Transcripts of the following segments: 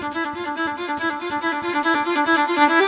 Thank you.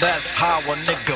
that's how a nigga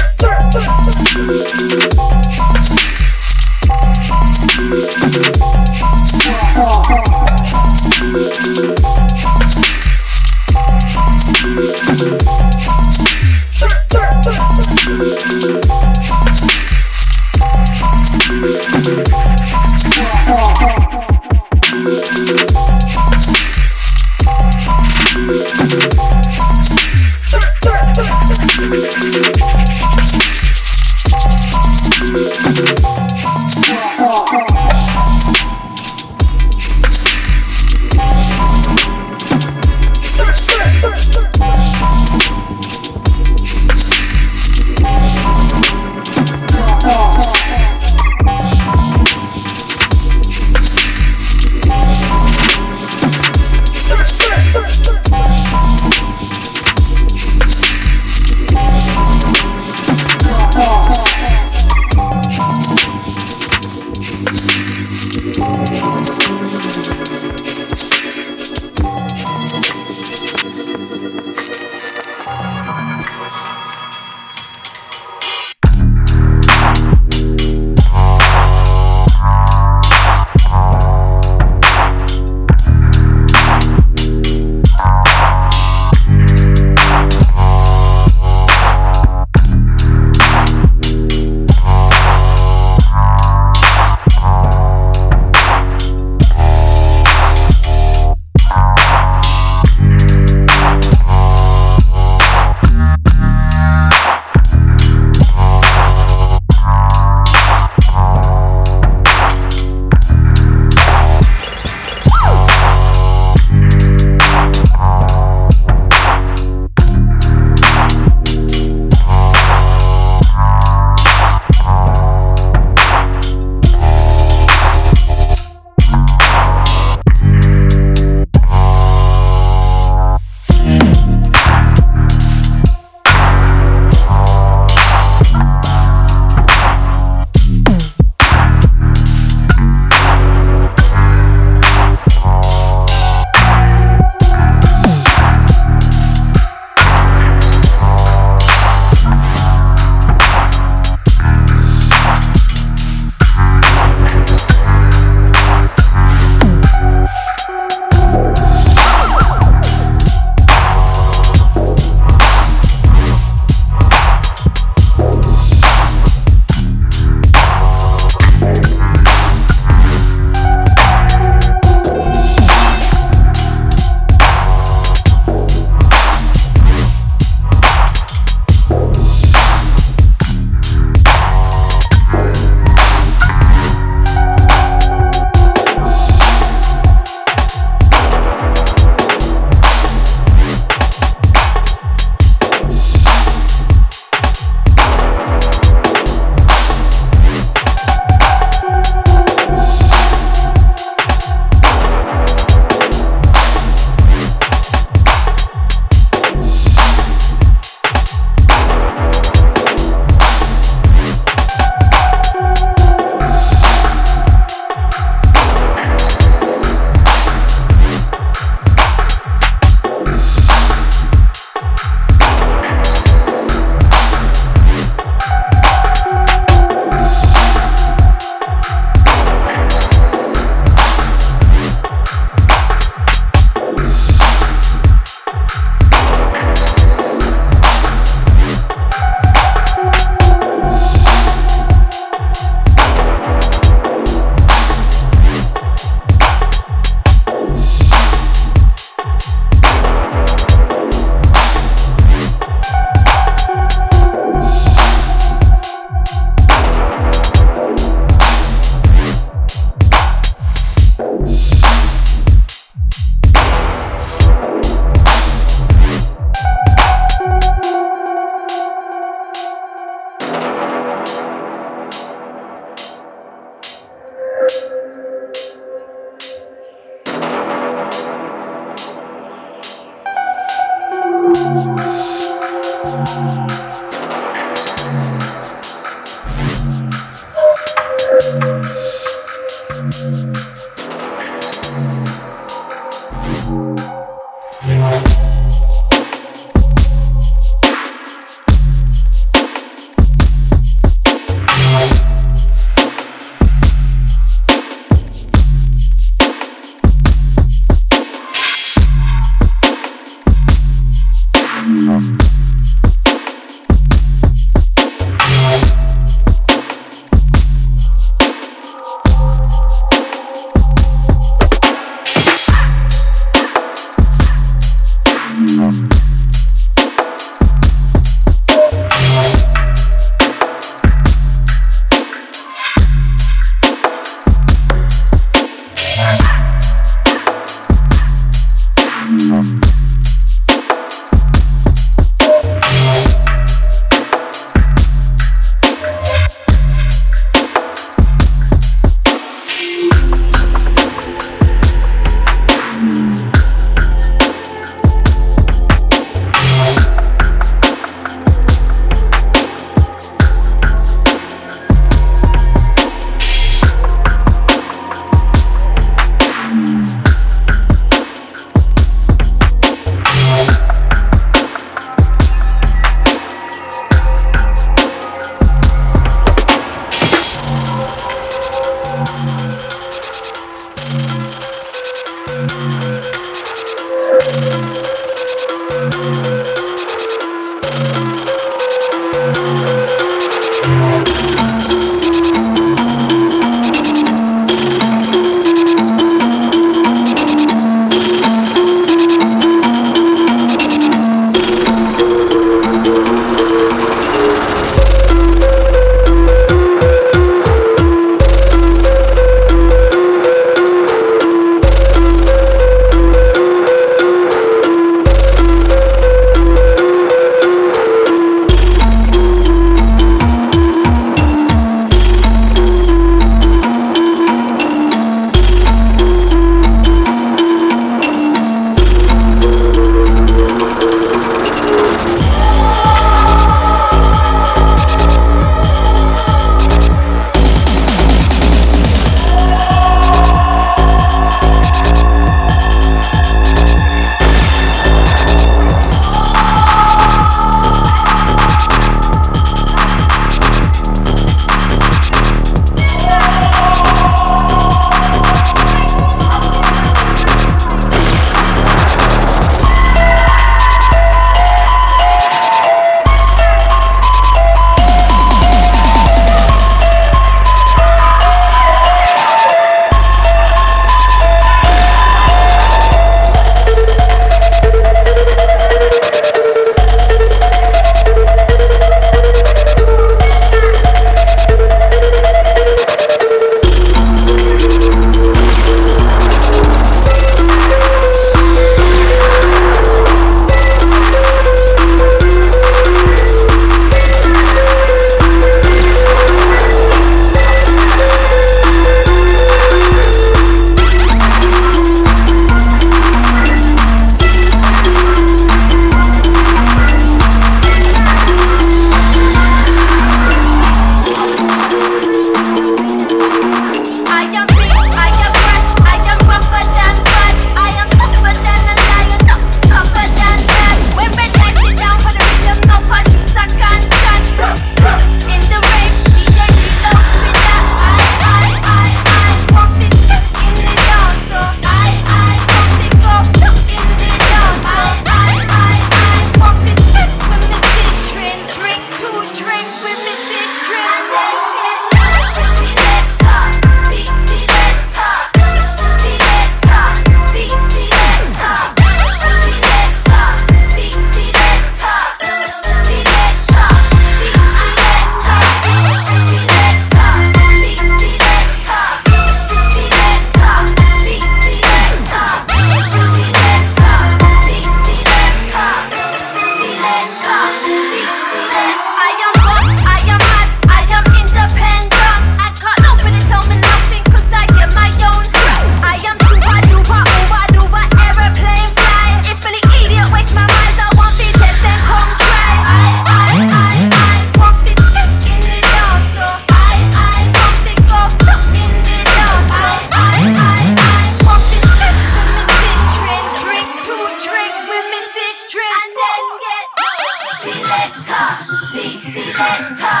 selector, see selector,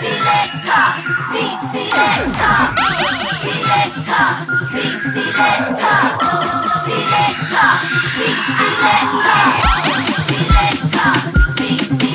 selector, seat selector, selector, see selector, selector, seat selector, selector, seat selector.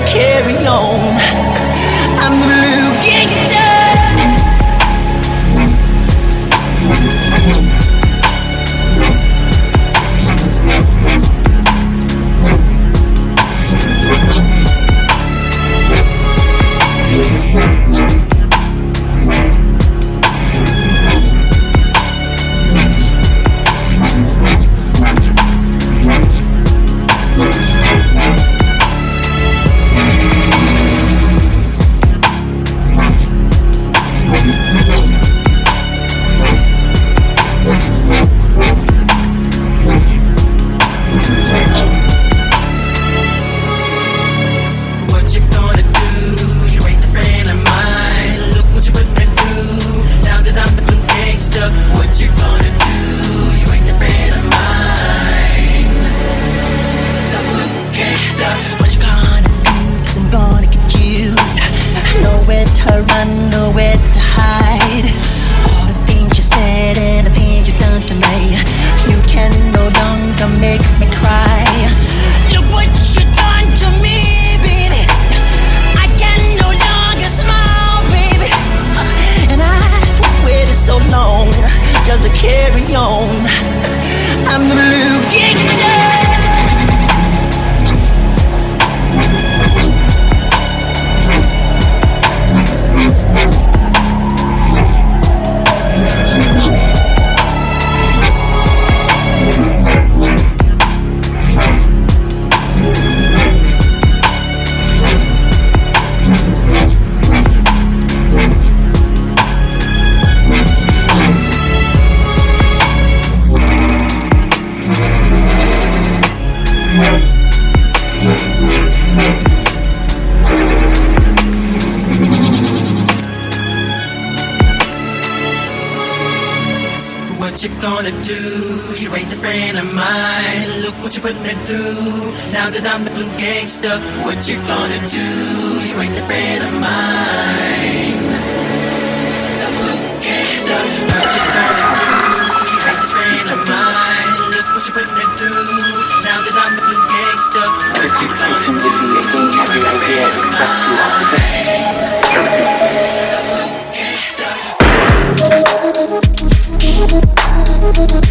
To carry on. I'm the blue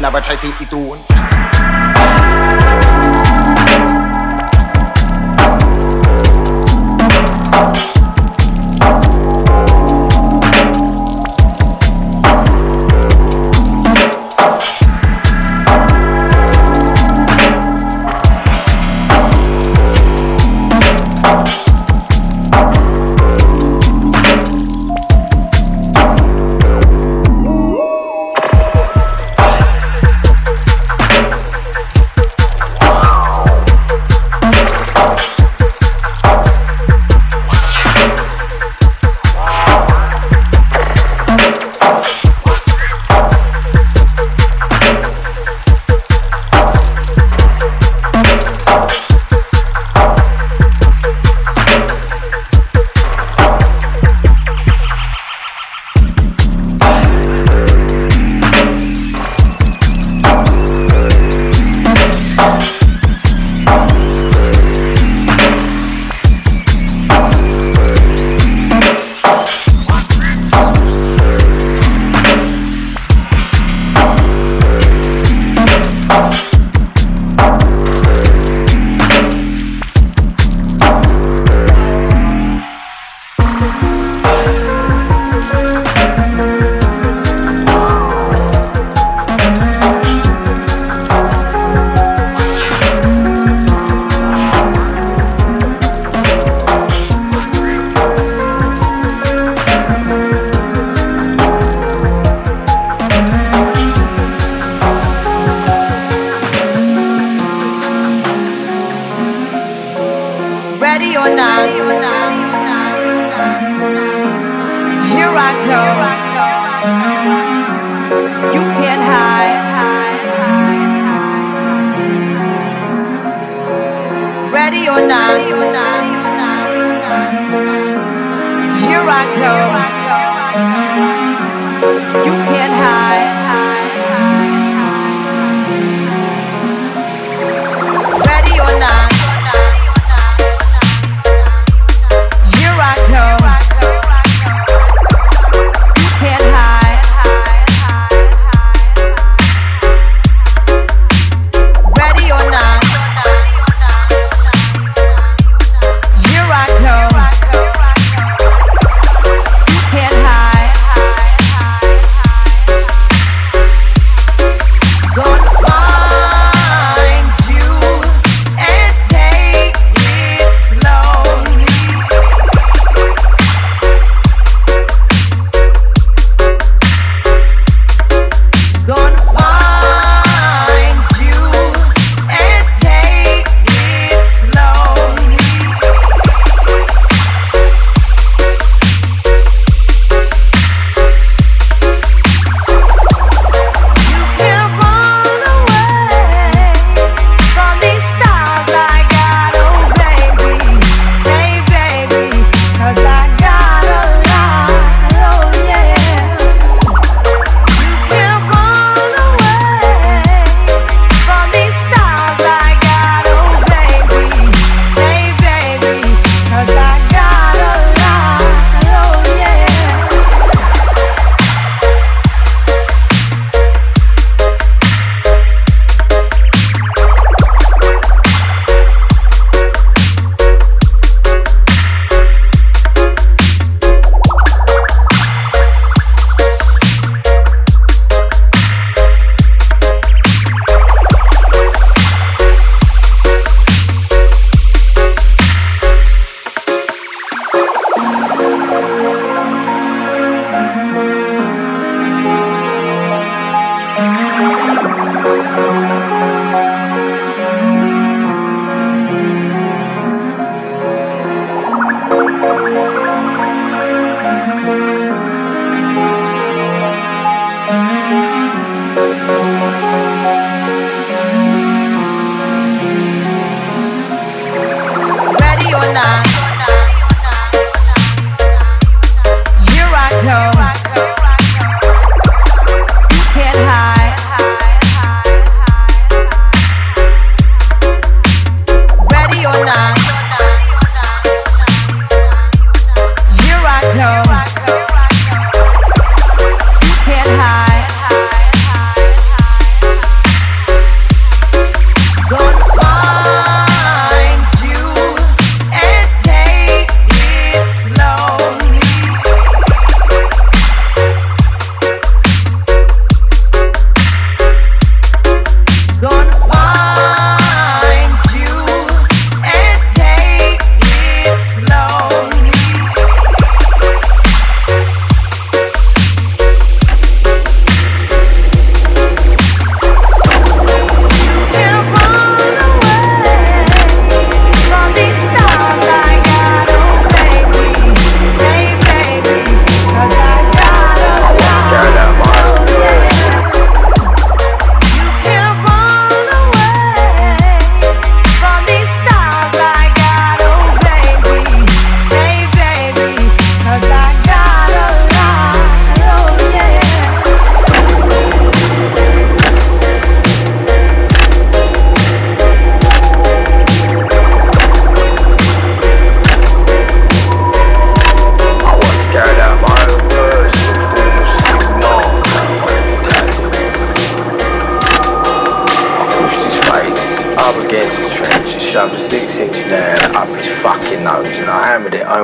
Never try to take it.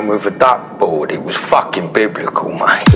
With a duck board. It was fucking biblical, mate.